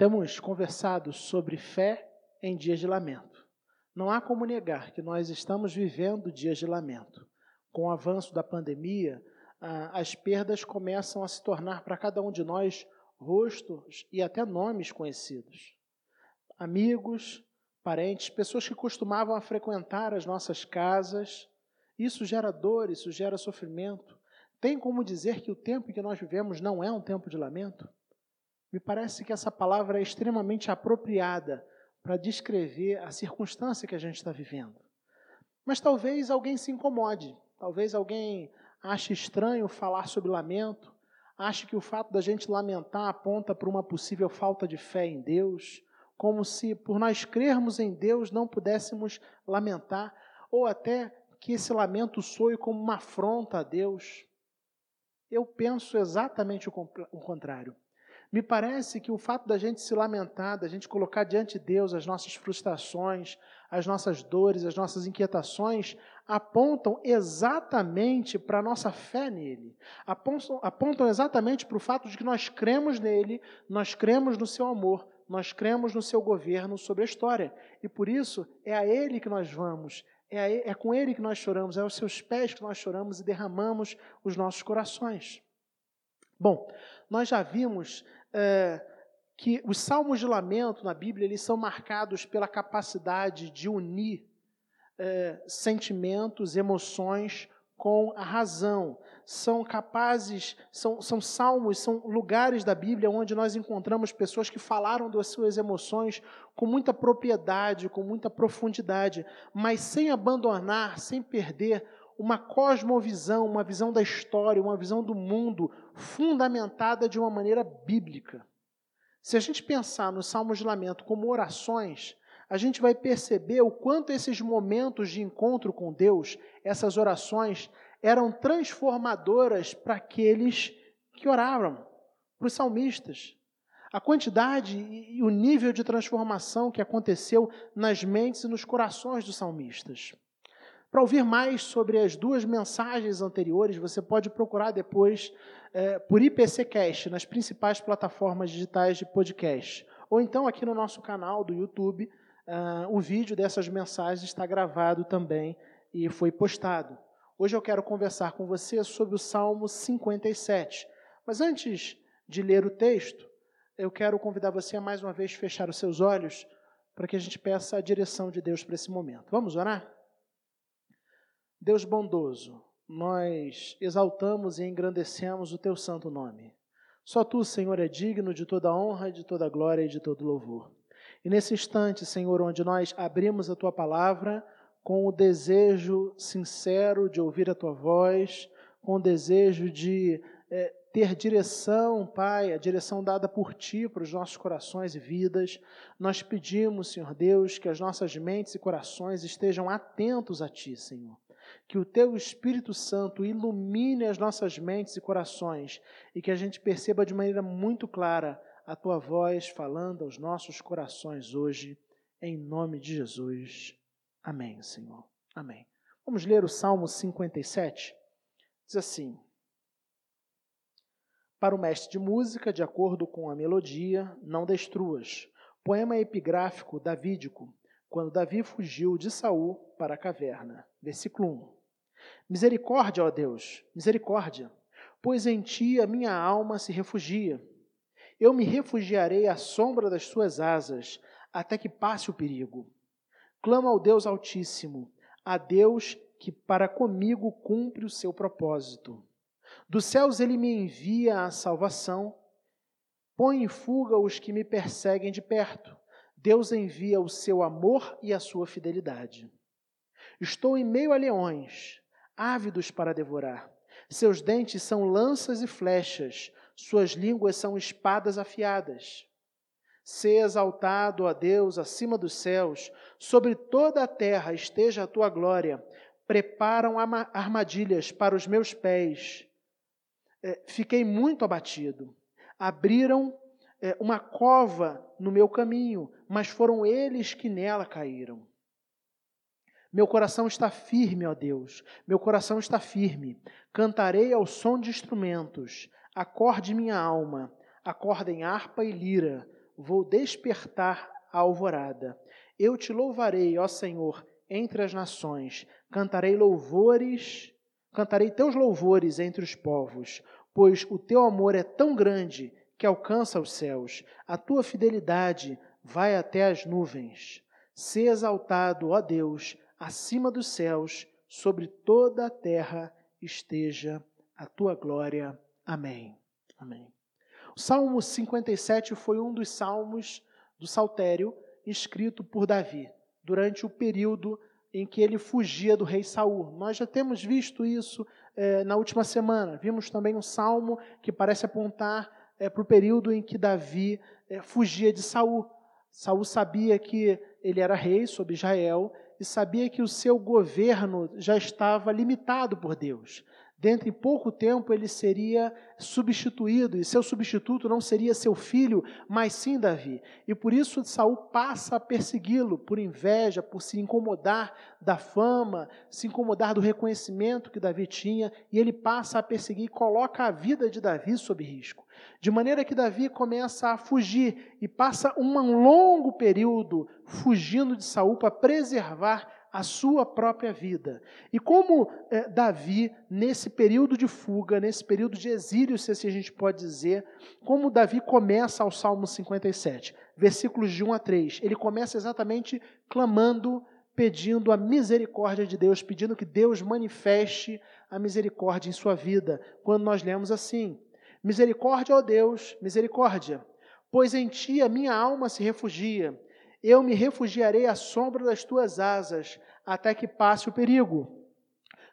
Temos conversado sobre fé em dias de lamento. Não há como negar que nós estamos vivendo dias de lamento. Com o avanço da pandemia, as perdas começam a se tornar para cada um de nós rostos e até nomes conhecidos. Amigos, parentes, pessoas que costumavam frequentar as nossas casas. Isso gera dor, isso gera sofrimento. Tem como dizer que o tempo em que nós vivemos não é um tempo de lamento? Me parece que essa palavra é extremamente apropriada para descrever a circunstância que a gente está vivendo. Mas talvez alguém se incomode, talvez alguém ache estranho falar sobre lamento, ache que o fato da gente lamentar aponta para uma possível falta de fé em Deus, como se por nós crermos em Deus não pudéssemos lamentar, ou até que esse lamento soe como uma afronta a Deus. Eu penso exatamente o contrário. Me parece que o fato da gente se lamentar, da gente colocar diante de Deus as nossas frustrações, as nossas dores, as nossas inquietações, apontam exatamente para a nossa fé nele. Apontam, apontam exatamente para o fato de que nós cremos nele, nós cremos no seu amor, nós cremos no seu governo sobre a história. E por isso é a ele que nós vamos, é, é com ele que nós choramos, é aos seus pés que nós choramos e derramamos os nossos corações. Bom, nós já vimos é, que os salmos de lamento na Bíblia eles são marcados pela capacidade de unir é, sentimentos, emoções com a razão. São capazes, são, são salmos, são lugares da Bíblia onde nós encontramos pessoas que falaram das suas emoções com muita propriedade, com muita profundidade, mas sem abandonar, sem perder uma cosmovisão, uma visão da história, uma visão do mundo fundamentada de uma maneira bíblica. Se a gente pensar nos Salmos de Lamento como orações, a gente vai perceber o quanto esses momentos de encontro com Deus, essas orações, eram transformadoras para aqueles que oravam, para os salmistas. A quantidade e o nível de transformação que aconteceu nas mentes e nos corações dos salmistas. Para ouvir mais sobre as duas mensagens anteriores, você pode procurar depois é, por IPCcast nas principais plataformas digitais de podcast. Ou então aqui no nosso canal do YouTube, uh, o vídeo dessas mensagens está gravado também e foi postado. Hoje eu quero conversar com você sobre o Salmo 57. Mas antes de ler o texto, eu quero convidar você a mais uma vez fechar os seus olhos para que a gente peça a direção de Deus para esse momento. Vamos orar? Deus bondoso, nós exaltamos e engrandecemos o teu santo nome. Só tu, Senhor, é digno de toda honra, de toda glória e de todo louvor. E nesse instante, Senhor, onde nós abrimos a tua palavra com o desejo sincero de ouvir a tua voz, com o desejo de é, ter direção, Pai, a direção dada por Ti para os nossos corações e vidas. Nós pedimos, Senhor Deus, que as nossas mentes e corações estejam atentos a Ti, Senhor que o teu Espírito Santo ilumine as nossas mentes e corações e que a gente perceba de maneira muito clara a tua voz falando aos nossos corações hoje, em nome de Jesus. Amém, Senhor. Amém. Vamos ler o Salmo 57. Diz assim: Para o mestre de música, de acordo com a melodia, não destruas. Poema epigráfico davídico quando Davi fugiu de Saul para a caverna. Versículo 1. Misericórdia, ó Deus, misericórdia, pois em ti a minha alma se refugia. Eu me refugiarei à sombra das tuas asas, até que passe o perigo. Clamo ao Deus Altíssimo, a Deus que para comigo cumpre o seu propósito. Dos céus ele me envia a salvação, põe em fuga os que me perseguem de perto. Deus envia o seu amor e a sua fidelidade. Estou em meio a leões, ávidos para devorar. Seus dentes são lanças e flechas, suas línguas são espadas afiadas. Se exaltado, a Deus, acima dos céus, sobre toda a terra esteja a tua glória. Preparam armadilhas para os meus pés. É, fiquei muito abatido. Abriram é, uma cova no meu caminho, mas foram eles que nela caíram. Meu coração está firme, ó Deus, meu coração está firme. Cantarei ao som de instrumentos, acorde minha alma, acordem harpa e lira, vou despertar a alvorada. Eu te louvarei, ó Senhor, entre as nações, cantarei louvores, cantarei teus louvores entre os povos, pois o teu amor é tão grande que alcança os céus, a tua fidelidade vai até as nuvens. Se exaltado, ó Deus, acima dos céus, sobre toda a terra esteja a tua glória. Amém. Amém. O Salmo 57 foi um dos salmos do saltério escrito por Davi durante o período em que ele fugia do rei Saul. Nós já temos visto isso é, na última semana. Vimos também um salmo que parece apontar é, para o período em que Davi é, fugia de Saul. Saul sabia que ele era rei sobre Israel e sabia que o seu governo já estava limitado por Deus. Dentro de pouco tempo ele seria substituído, e seu substituto não seria seu filho, mas sim Davi. E por isso Saul passa a persegui-lo por inveja, por se incomodar da fama, se incomodar do reconhecimento que Davi tinha, e ele passa a perseguir e coloca a vida de Davi sob risco. De maneira que Davi começa a fugir e passa um longo período fugindo de Saul para preservar a sua própria vida. E como é, Davi, nesse período de fuga, nesse período de exílio, se assim a gente pode dizer, como Davi começa ao Salmo 57, versículos de 1 a 3, ele começa exatamente clamando, pedindo a misericórdia de Deus, pedindo que Deus manifeste a misericórdia em sua vida. Quando nós lemos assim: Misericórdia, ó Deus, misericórdia, pois em ti a minha alma se refugia eu me refugiarei à sombra das tuas asas, até que passe o perigo.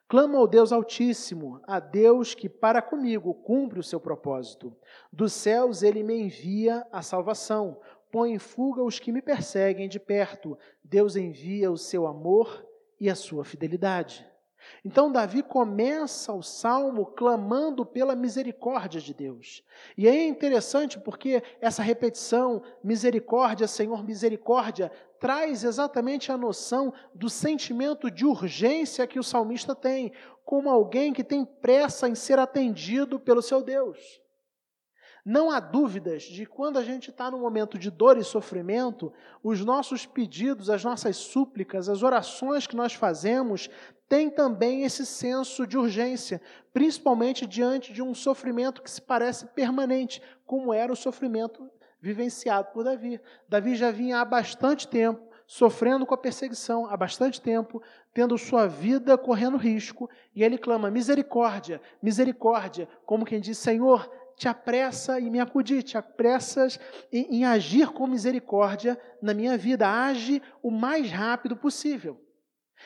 Clamo ao Deus Altíssimo, a Deus que para comigo cumpre o seu propósito. Dos céus ele me envia a salvação, põe em fuga os que me perseguem de perto. Deus envia o seu amor e a sua fidelidade. Então, Davi começa o salmo clamando pela misericórdia de Deus. E é interessante porque essa repetição, misericórdia, Senhor, misericórdia, traz exatamente a noção do sentimento de urgência que o salmista tem, como alguém que tem pressa em ser atendido pelo seu Deus. Não há dúvidas de quando a gente está num momento de dor e sofrimento, os nossos pedidos, as nossas súplicas, as orações que nós fazemos têm também esse senso de urgência, principalmente diante de um sofrimento que se parece permanente, como era o sofrimento vivenciado por Davi. Davi já vinha há bastante tempo sofrendo com a perseguição, há bastante tempo, tendo sua vida correndo risco, e ele clama: misericórdia, misericórdia, como quem diz: Senhor, te apressa em me acudir, te apressas em, em agir com misericórdia na minha vida. Age o mais rápido possível.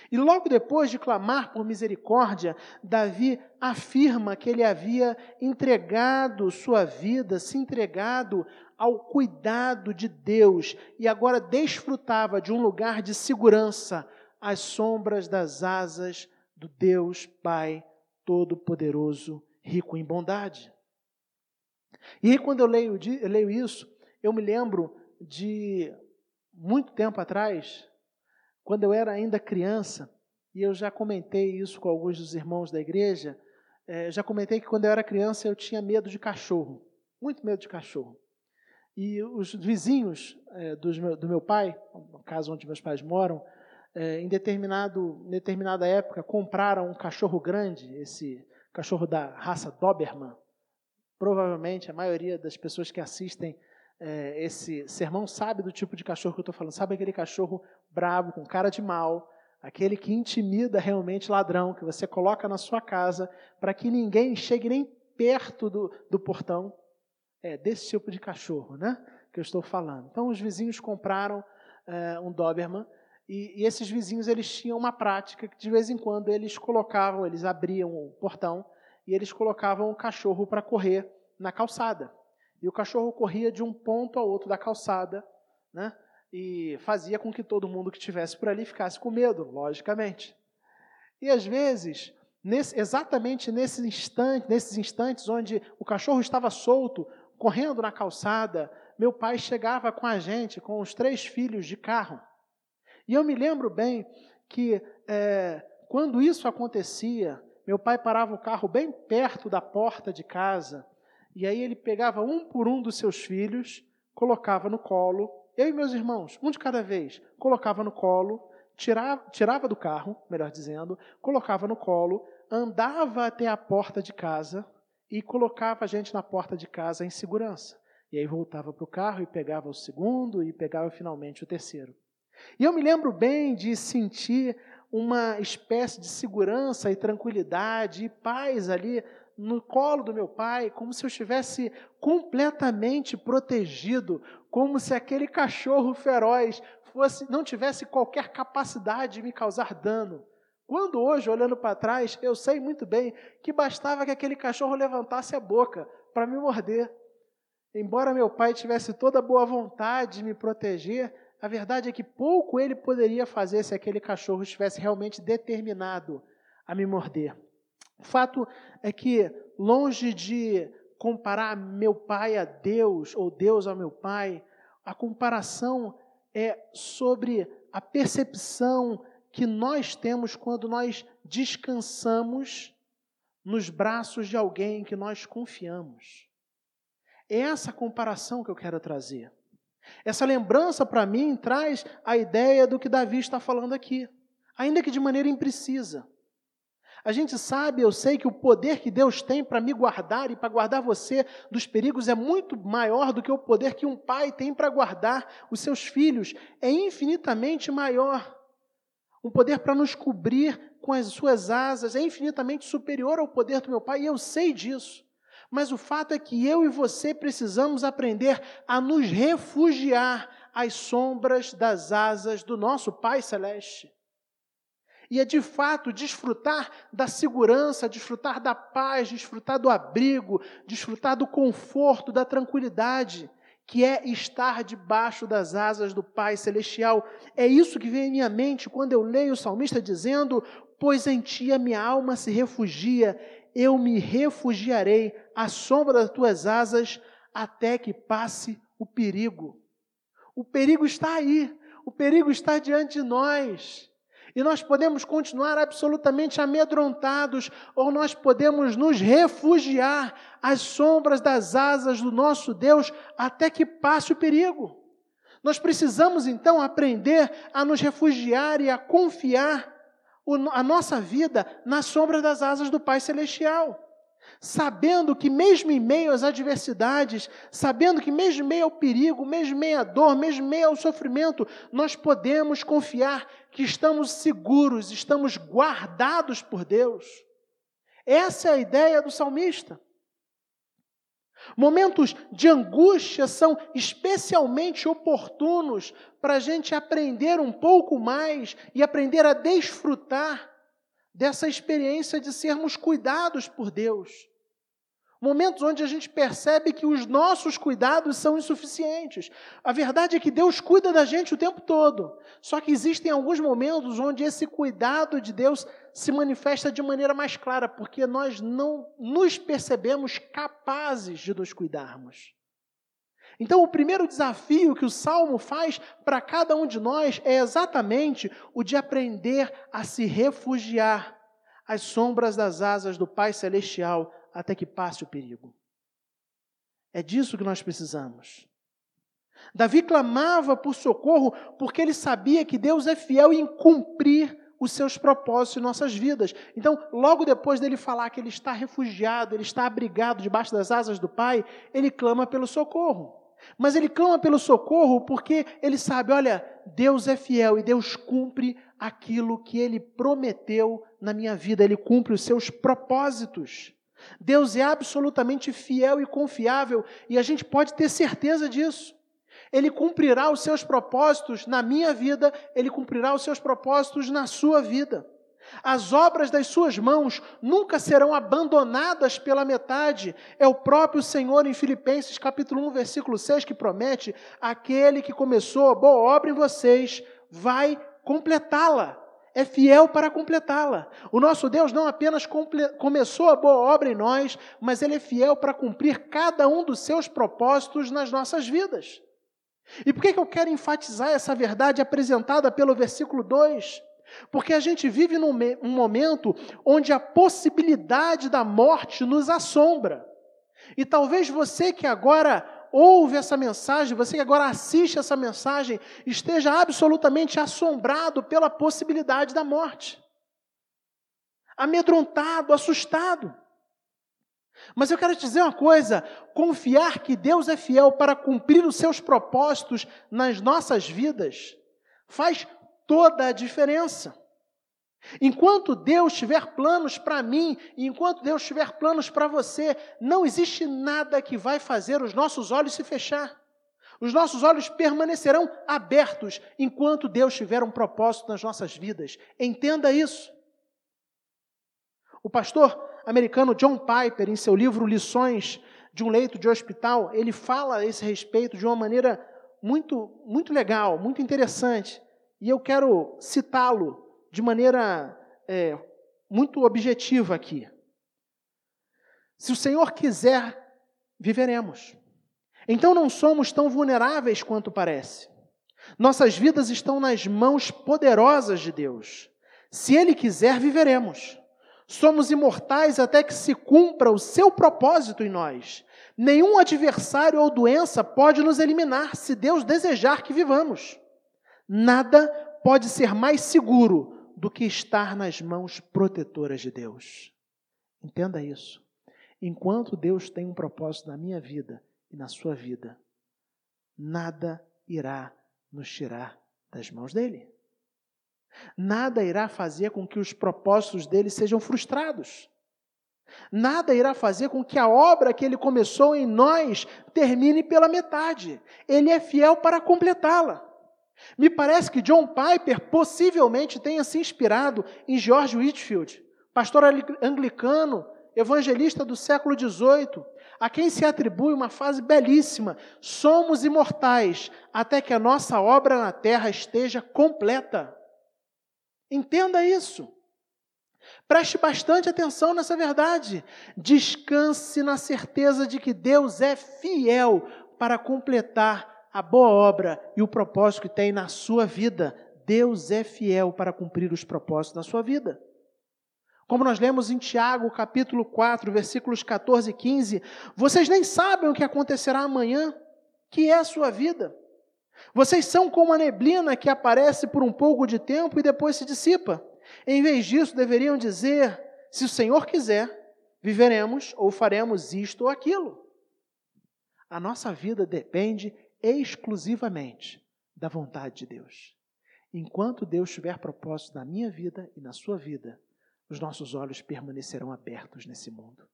E logo depois de clamar por misericórdia, Davi afirma que ele havia entregado sua vida, se entregado ao cuidado de Deus e agora desfrutava de um lugar de segurança às sombras das asas do Deus Pai Todo-Poderoso, rico em bondade. E aí, quando eu leio, eu leio isso, eu me lembro de muito tempo atrás, quando eu era ainda criança, e eu já comentei isso com alguns dos irmãos da igreja, é, já comentei que quando eu era criança eu tinha medo de cachorro, muito medo de cachorro. E os vizinhos é, meu, do meu pai, no caso onde meus pais moram, é, em determinado, determinada época compraram um cachorro grande, esse cachorro da raça Doberman, Provavelmente a maioria das pessoas que assistem é, esse sermão sabe do tipo de cachorro que eu estou falando. Sabe aquele cachorro bravo, com cara de mal, aquele que intimida realmente ladrão, que você coloca na sua casa para que ninguém chegue nem perto do, do portão. É desse tipo de cachorro, né? Que eu estou falando. Então os vizinhos compraram é, um Doberman e, e, esses vizinhos eles tinham uma prática que de vez em quando eles colocavam, eles abriam o portão e eles colocavam o cachorro para correr na calçada. E o cachorro corria de um ponto ao outro da calçada, né? E fazia com que todo mundo que estivesse por ali ficasse com medo, logicamente. E às vezes, nesse, exatamente nesse instante, nesses instantes onde o cachorro estava solto, correndo na calçada, meu pai chegava com a gente, com os três filhos de carro. E eu me lembro bem que é, quando isso acontecia, meu pai parava o carro bem perto da porta de casa, e aí ele pegava um por um dos seus filhos, colocava no colo, eu e meus irmãos, um de cada vez, colocava no colo, tirava, tirava do carro, melhor dizendo, colocava no colo, andava até a porta de casa e colocava a gente na porta de casa em segurança. E aí voltava para o carro e pegava o segundo e pegava finalmente o terceiro. E eu me lembro bem de sentir uma espécie de segurança e tranquilidade e paz ali no colo do meu pai, como se eu estivesse completamente protegido, como se aquele cachorro feroz fosse não tivesse qualquer capacidade de me causar dano. Quando hoje, olhando para trás, eu sei muito bem que bastava que aquele cachorro levantasse a boca para me morder. Embora meu pai tivesse toda a boa vontade de me proteger, a verdade é que pouco ele poderia fazer se aquele cachorro estivesse realmente determinado a me morder. O fato é que, longe de comparar meu pai a Deus ou Deus ao meu pai, a comparação é sobre a percepção que nós temos quando nós descansamos nos braços de alguém que nós confiamos. É essa comparação que eu quero trazer. Essa lembrança, para mim, traz a ideia do que Davi está falando aqui, ainda que de maneira imprecisa. A gente sabe, eu sei que o poder que Deus tem para me guardar e para guardar você dos perigos é muito maior do que o poder que um pai tem para guardar os seus filhos. É infinitamente maior. Um poder para nos cobrir com as suas asas é infinitamente superior ao poder do meu pai, e eu sei disso. Mas o fato é que eu e você precisamos aprender a nos refugiar às sombras das asas do nosso Pai Celeste. E é de fato desfrutar da segurança, desfrutar da paz, desfrutar do abrigo, desfrutar do conforto, da tranquilidade, que é estar debaixo das asas do Pai Celestial. É isso que vem em minha mente quando eu leio o salmista dizendo: Pois em ti a minha alma se refugia eu me refugiarei à sombra das tuas asas até que passe o perigo. O perigo está aí, o perigo está diante de nós. E nós podemos continuar absolutamente amedrontados, ou nós podemos nos refugiar às sombras das asas do nosso Deus até que passe o perigo. Nós precisamos então aprender a nos refugiar e a confiar a nossa vida na sombra das asas do Pai Celestial. Sabendo que, mesmo em meio às adversidades, sabendo que, mesmo em meio ao perigo, mesmo em meio à dor, mesmo em meio ao sofrimento, nós podemos confiar que estamos seguros, estamos guardados por Deus. Essa é a ideia do salmista. Momentos de angústia são especialmente oportunos para a gente aprender um pouco mais e aprender a desfrutar dessa experiência de sermos cuidados por Deus. Momentos onde a gente percebe que os nossos cuidados são insuficientes. A verdade é que Deus cuida da gente o tempo todo. Só que existem alguns momentos onde esse cuidado de Deus se manifesta de maneira mais clara, porque nós não nos percebemos capazes de nos cuidarmos. Então, o primeiro desafio que o salmo faz para cada um de nós é exatamente o de aprender a se refugiar às sombras das asas do Pai Celestial até que passe o perigo. É disso que nós precisamos. Davi clamava por socorro porque ele sabia que Deus é fiel em cumprir os seus propósitos em nossas vidas. Então, logo depois dele falar que ele está refugiado, ele está abrigado debaixo das asas do Pai, ele clama pelo socorro. Mas ele clama pelo socorro porque ele sabe, olha, Deus é fiel e Deus cumpre aquilo que ele prometeu na minha vida, ele cumpre os seus propósitos. Deus é absolutamente fiel e confiável e a gente pode ter certeza disso. Ele cumprirá os seus propósitos na minha vida, ele cumprirá os seus propósitos na sua vida. As obras das suas mãos nunca serão abandonadas pela metade. É o próprio Senhor em Filipenses capítulo 1, versículo 6 que promete: aquele que começou a boa obra em vocês vai completá-la é fiel para completá-la. O nosso Deus não apenas começou a boa obra em nós, mas Ele é fiel para cumprir cada um dos seus propósitos nas nossas vidas. E por que, que eu quero enfatizar essa verdade apresentada pelo versículo 2? Porque a gente vive num um momento onde a possibilidade da morte nos assombra. E talvez você que agora ouve essa mensagem, você que agora assiste essa mensagem, esteja absolutamente assombrado pela possibilidade da morte. Amedrontado, assustado. Mas eu quero te dizer uma coisa: confiar que Deus é fiel para cumprir os seus propósitos nas nossas vidas faz toda a diferença. Enquanto Deus tiver planos para mim, e enquanto Deus tiver planos para você, não existe nada que vai fazer os nossos olhos se fechar. Os nossos olhos permanecerão abertos enquanto Deus tiver um propósito nas nossas vidas. Entenda isso. O pastor americano John Piper, em seu livro Lições de um Leito de Hospital, ele fala a esse respeito de uma maneira muito, muito legal, muito interessante. E eu quero citá-lo de maneira é, muito objetiva aqui. Se o Senhor quiser, viveremos. Então não somos tão vulneráveis quanto parece. Nossas vidas estão nas mãos poderosas de Deus. Se Ele quiser, viveremos. Somos imortais até que se cumpra o seu propósito em nós. Nenhum adversário ou doença pode nos eliminar se Deus desejar que vivamos. Nada pode ser mais seguro do que estar nas mãos protetoras de Deus. Entenda isso. Enquanto Deus tem um propósito na minha vida e na sua vida, nada irá nos tirar das mãos dele. Nada irá fazer com que os propósitos dele sejam frustrados. Nada irá fazer com que a obra que ele começou em nós termine pela metade. Ele é fiel para completá-la. Me parece que John Piper possivelmente tenha se inspirado em George Whitfield, pastor anglicano, evangelista do século XVIII, a quem se atribui uma frase belíssima: somos imortais até que a nossa obra na terra esteja completa. Entenda isso. Preste bastante atenção nessa verdade. Descanse na certeza de que Deus é fiel para completar a boa obra e o propósito que tem na sua vida. Deus é fiel para cumprir os propósitos na sua vida. Como nós lemos em Tiago, capítulo 4, versículos 14 e 15, vocês nem sabem o que acontecerá amanhã, que é a sua vida. Vocês são como a neblina que aparece por um pouco de tempo e depois se dissipa. Em vez disso, deveriam dizer: se o Senhor quiser, viveremos ou faremos isto ou aquilo. A nossa vida depende exclusivamente da vontade de Deus. Enquanto Deus tiver propósito na minha vida e na sua vida, os nossos olhos permanecerão abertos nesse mundo.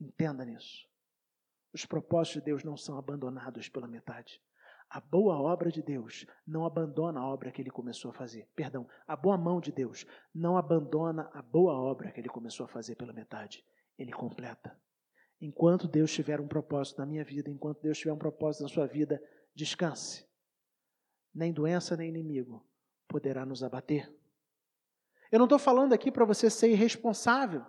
Entenda nisso. Os propósitos de Deus não são abandonados pela metade. A boa obra de Deus não abandona a obra que ele começou a fazer. Perdão, a boa mão de Deus não abandona a boa obra que ele começou a fazer pela metade. Ele completa. Enquanto Deus tiver um propósito na minha vida, enquanto Deus tiver um propósito na sua vida, descanse. Nem doença, nem inimigo poderá nos abater. Eu não estou falando aqui para você ser irresponsável.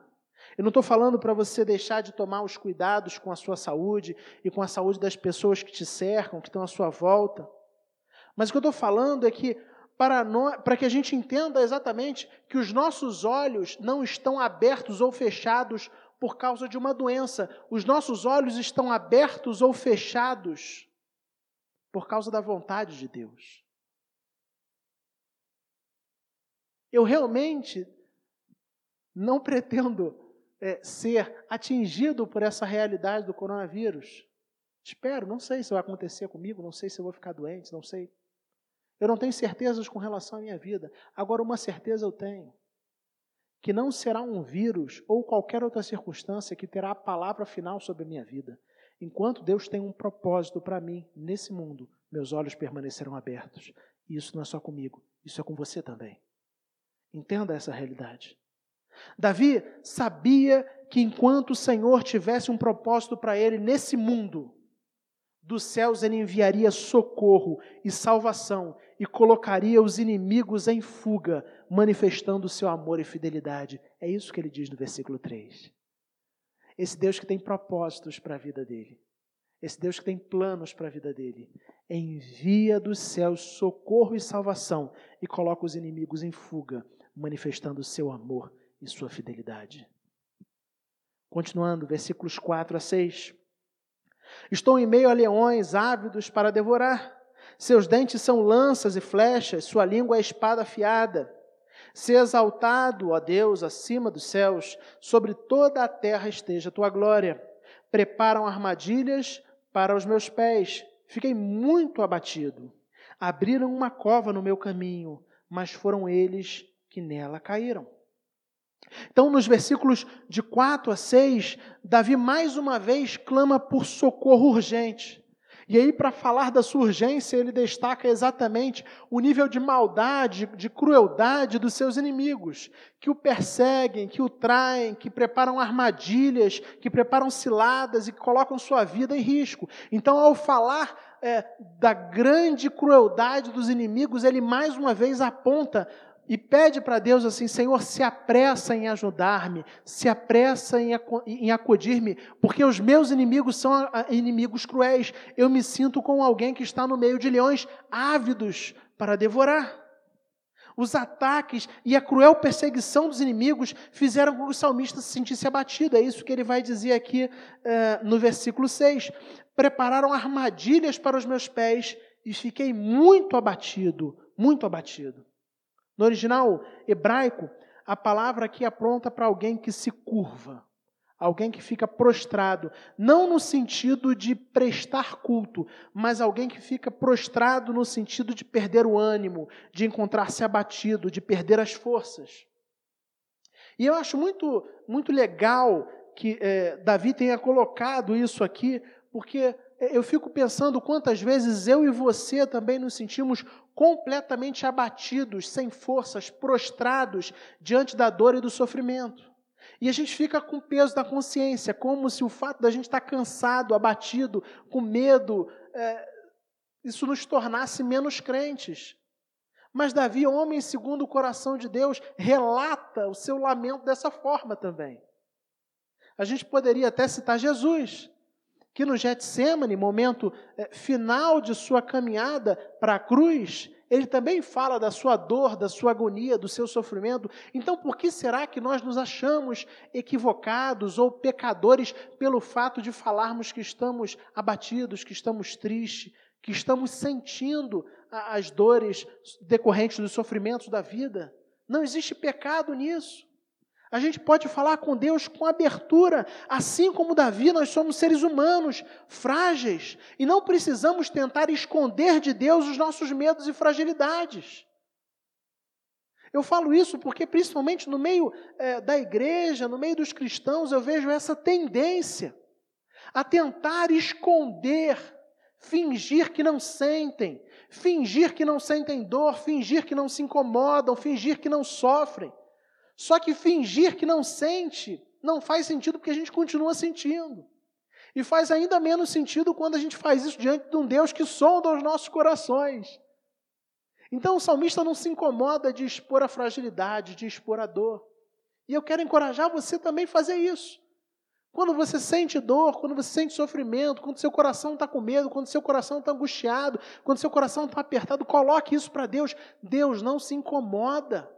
Eu não estou falando para você deixar de tomar os cuidados com a sua saúde e com a saúde das pessoas que te cercam, que estão à sua volta. Mas o que eu estou falando é que para, nós, para que a gente entenda exatamente que os nossos olhos não estão abertos ou fechados por causa de uma doença. Os nossos olhos estão abertos ou fechados por causa da vontade de Deus. Eu realmente não pretendo é, ser atingido por essa realidade do coronavírus. Espero, não sei se vai acontecer comigo, não sei se eu vou ficar doente, não sei. Eu não tenho certezas com relação à minha vida. Agora, uma certeza eu tenho: que não será um vírus ou qualquer outra circunstância que terá a palavra final sobre a minha vida. Enquanto Deus tem um propósito para mim nesse mundo, meus olhos permanecerão abertos. E isso não é só comigo, isso é com você também. Entenda essa realidade. Davi sabia que enquanto o Senhor tivesse um propósito para ele nesse mundo, dos céus ele enviaria socorro e salvação e colocaria os inimigos em fuga, manifestando o seu amor e fidelidade. É isso que ele diz no versículo 3. Esse Deus que tem propósitos para a vida dele. esse Deus que tem planos para a vida dele, envia dos céus socorro e salvação e coloca os inimigos em fuga, manifestando o seu amor e sua fidelidade. Continuando, versículos 4 a 6. Estou em meio a leões ávidos para devorar. Seus dentes são lanças e flechas, sua língua é espada afiada. Se exaltado, ó Deus, acima dos céus, sobre toda a terra esteja a tua glória. Preparam armadilhas para os meus pés. Fiquei muito abatido. Abriram uma cova no meu caminho, mas foram eles que nela caíram. Então, nos versículos de 4 a 6, Davi mais uma vez clama por socorro urgente. E aí, para falar da sua urgência, ele destaca exatamente o nível de maldade, de crueldade dos seus inimigos, que o perseguem, que o traem, que preparam armadilhas, que preparam ciladas e que colocam sua vida em risco. Então, ao falar é, da grande crueldade dos inimigos, ele mais uma vez aponta e pede para Deus assim: Senhor, se apressa em ajudar-me, se apressa em acudir-me, porque os meus inimigos são inimigos cruéis. Eu me sinto como alguém que está no meio de leões ávidos para devorar. Os ataques e a cruel perseguição dos inimigos fizeram com que o salmista se sentisse abatido. É isso que ele vai dizer aqui uh, no versículo 6. Prepararam armadilhas para os meus pés e fiquei muito abatido, muito abatido. No original hebraico, a palavra aqui apronta para alguém que se curva, alguém que fica prostrado, não no sentido de prestar culto, mas alguém que fica prostrado no sentido de perder o ânimo, de encontrar-se abatido, de perder as forças. E eu acho muito, muito legal que é, Davi tenha colocado isso aqui, porque eu fico pensando quantas vezes eu e você também nos sentimos completamente abatidos, sem forças, prostrados diante da dor e do sofrimento. E a gente fica com peso na consciência, como se o fato da gente estar cansado, abatido, com medo, é, isso nos tornasse menos crentes. Mas Davi, homem segundo o coração de Deus, relata o seu lamento dessa forma também. A gente poderia até citar Jesus que no Getsemane, momento eh, final de sua caminhada para a cruz, ele também fala da sua dor, da sua agonia, do seu sofrimento. Então, por que será que nós nos achamos equivocados ou pecadores pelo fato de falarmos que estamos abatidos, que estamos tristes, que estamos sentindo as dores decorrentes dos sofrimentos da vida? Não existe pecado nisso. A gente pode falar com Deus com abertura, assim como Davi, nós somos seres humanos, frágeis, e não precisamos tentar esconder de Deus os nossos medos e fragilidades. Eu falo isso porque, principalmente no meio é, da igreja, no meio dos cristãos, eu vejo essa tendência a tentar esconder, fingir que não sentem, fingir que não sentem dor, fingir que não se incomodam, fingir que não sofrem. Só que fingir que não sente não faz sentido porque a gente continua sentindo. E faz ainda menos sentido quando a gente faz isso diante de um Deus que sonda os nossos corações. Então o salmista não se incomoda de expor a fragilidade, de expor a dor. E eu quero encorajar você também a fazer isso. Quando você sente dor, quando você sente sofrimento, quando seu coração está com medo, quando seu coração está angustiado, quando seu coração está apertado, coloque isso para Deus. Deus não se incomoda.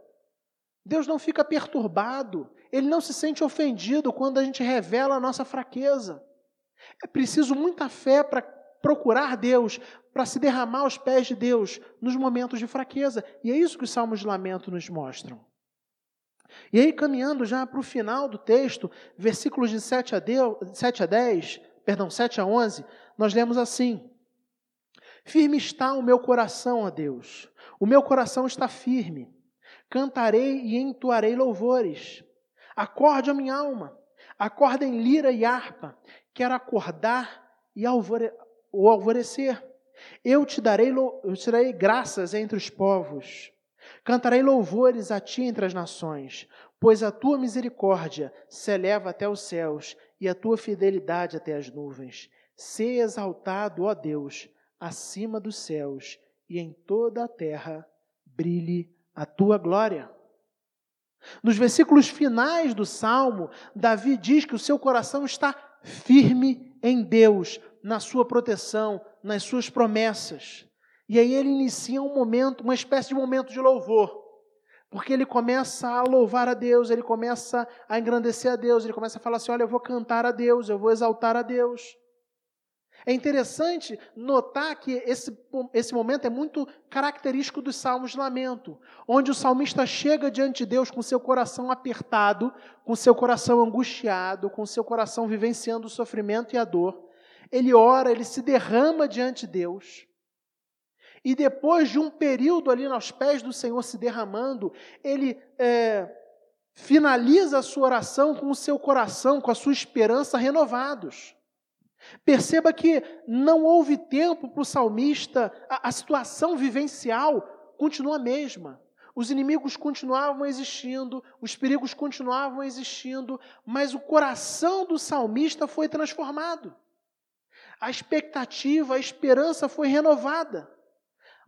Deus não fica perturbado, ele não se sente ofendido quando a gente revela a nossa fraqueza. É preciso muita fé para procurar Deus, para se derramar aos pés de Deus nos momentos de fraqueza. E é isso que os salmos de lamento nos mostram. E aí, caminhando já para o final do texto, versículos de 7 a, Deus, 7 a 10, perdão, 7 a 11, nós lemos assim: Firme está o meu coração, a Deus, o meu coração está firme. Cantarei e entoarei louvores. Acorde a minha alma, acorda em lira e harpa. Quero acordar e alvore... o alvorecer. Eu te darei, eu te darei graças entre os povos. Cantarei louvores a ti entre as nações, pois a tua misericórdia se eleva até os céus e a tua fidelidade até as nuvens. Se exaltado, ó Deus, acima dos céus e em toda a terra brilhe a tua glória. Nos versículos finais do salmo, Davi diz que o seu coração está firme em Deus, na sua proteção, nas suas promessas. E aí ele inicia um momento, uma espécie de momento de louvor. Porque ele começa a louvar a Deus, ele começa a engrandecer a Deus, ele começa a falar assim: olha, eu vou cantar a Deus, eu vou exaltar a Deus. É interessante notar que esse, esse momento é muito característico dos salmos de lamento, onde o salmista chega diante de Deus com seu coração apertado, com seu coração angustiado, com seu coração vivenciando o sofrimento e a dor. Ele ora, ele se derrama diante de Deus. E depois de um período ali aos pés do Senhor se derramando, ele é, finaliza a sua oração com o seu coração, com a sua esperança renovados. Perceba que não houve tempo para o salmista, a, a situação vivencial continua a mesma. Os inimigos continuavam existindo, os perigos continuavam existindo, mas o coração do salmista foi transformado. A expectativa, a esperança foi renovada.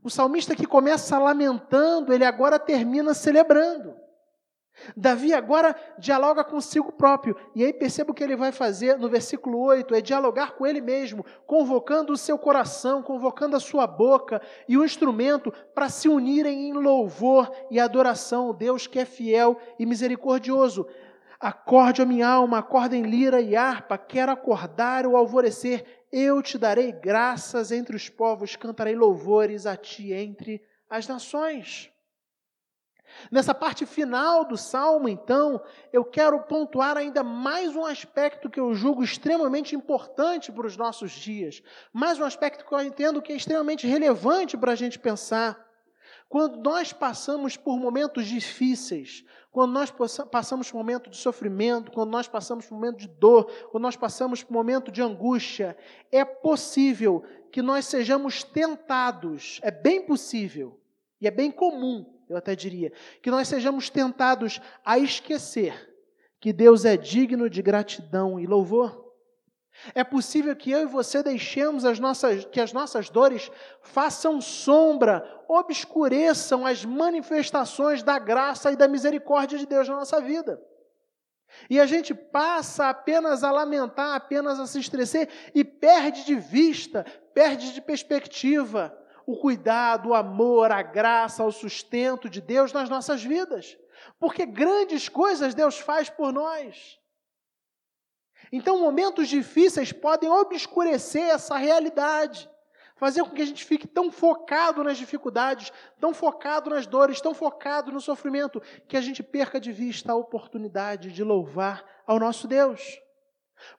O salmista que começa lamentando, ele agora termina celebrando. Davi agora dialoga consigo próprio. E aí perceba o que ele vai fazer no versículo 8: é dialogar com ele mesmo, convocando o seu coração, convocando a sua boca e o instrumento para se unirem em louvor e adoração ao Deus que é fiel e misericordioso. Acorde a minha alma, acorda em lira e harpa, quero acordar o alvorecer. Eu te darei graças entre os povos, cantarei louvores a ti entre as nações. Nessa parte final do salmo, então, eu quero pontuar ainda mais um aspecto que eu julgo extremamente importante para os nossos dias, mais um aspecto que eu entendo que é extremamente relevante para a gente pensar. Quando nós passamos por momentos difíceis, quando nós passamos por momentos de sofrimento, quando nós passamos por momentos de dor, quando nós passamos por momentos de angústia, é possível que nós sejamos tentados, é bem possível e é bem comum eu até diria, que nós sejamos tentados a esquecer que Deus é digno de gratidão e louvor. É possível que eu e você deixemos as nossas, que as nossas dores façam sombra, obscureçam as manifestações da graça e da misericórdia de Deus na nossa vida. E a gente passa apenas a lamentar, apenas a se estressar e perde de vista, perde de perspectiva o cuidado, o amor, a graça, o sustento de Deus nas nossas vidas. Porque grandes coisas Deus faz por nós. Então, momentos difíceis podem obscurecer essa realidade, fazer com que a gente fique tão focado nas dificuldades, tão focado nas dores, tão focado no sofrimento, que a gente perca de vista a oportunidade de louvar ao nosso Deus.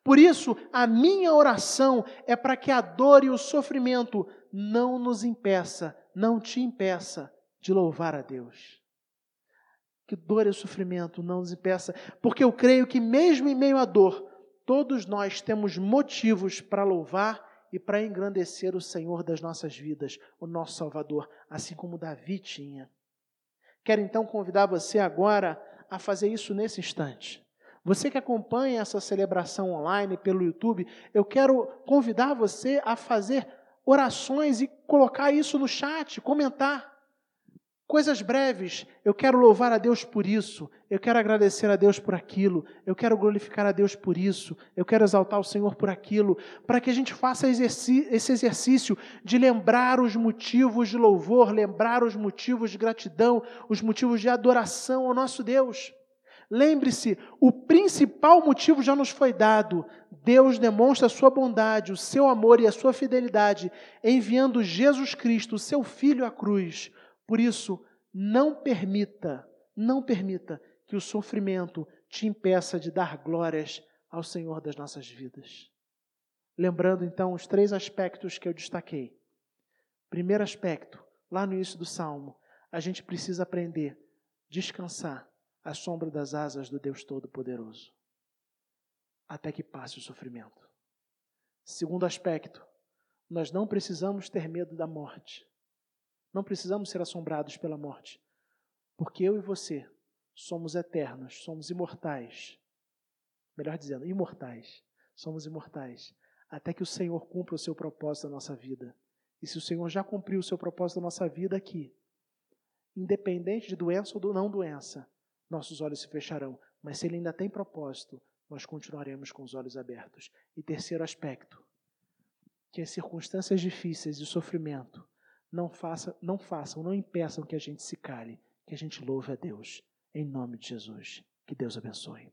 Por isso, a minha oração é para que a dor e o sofrimento não nos impeça, não te impeça de louvar a Deus. Que dor e sofrimento não nos impeça, porque eu creio que mesmo em meio à dor, todos nós temos motivos para louvar e para engrandecer o Senhor das nossas vidas, o nosso Salvador, assim como Davi tinha. Quero então convidar você agora a fazer isso nesse instante. Você que acompanha essa celebração online pelo YouTube, eu quero convidar você a fazer orações e colocar isso no chat, comentar. Coisas breves. Eu quero louvar a Deus por isso. Eu quero agradecer a Deus por aquilo. Eu quero glorificar a Deus por isso. Eu quero exaltar o Senhor por aquilo. Para que a gente faça esse exercício de lembrar os motivos de louvor, lembrar os motivos de gratidão, os motivos de adoração ao nosso Deus. Lembre-se, o principal motivo já nos foi dado. Deus demonstra a sua bondade, o seu amor e a sua fidelidade, enviando Jesus Cristo, seu Filho, à cruz. Por isso, não permita, não permita que o sofrimento te impeça de dar glórias ao Senhor das nossas vidas. Lembrando então os três aspectos que eu destaquei. Primeiro aspecto, lá no início do salmo, a gente precisa aprender descansar à sombra das asas do Deus Todo-Poderoso, até que passe o sofrimento. Segundo aspecto, nós não precisamos ter medo da morte. Não precisamos ser assombrados pela morte, porque eu e você somos eternos, somos imortais. Melhor dizendo, imortais. Somos imortais até que o Senhor cumpra o seu propósito na nossa vida. E se o Senhor já cumpriu o seu propósito na nossa vida aqui, independente de doença ou não doença, nossos olhos se fecharão. Mas se ele ainda tem propósito, nós continuaremos com os olhos abertos. E terceiro aspecto, que as circunstâncias difíceis e o sofrimento não, faça, não façam, não impeçam que a gente se cale, que a gente louve a Deus. Em nome de Jesus. Que Deus abençoe.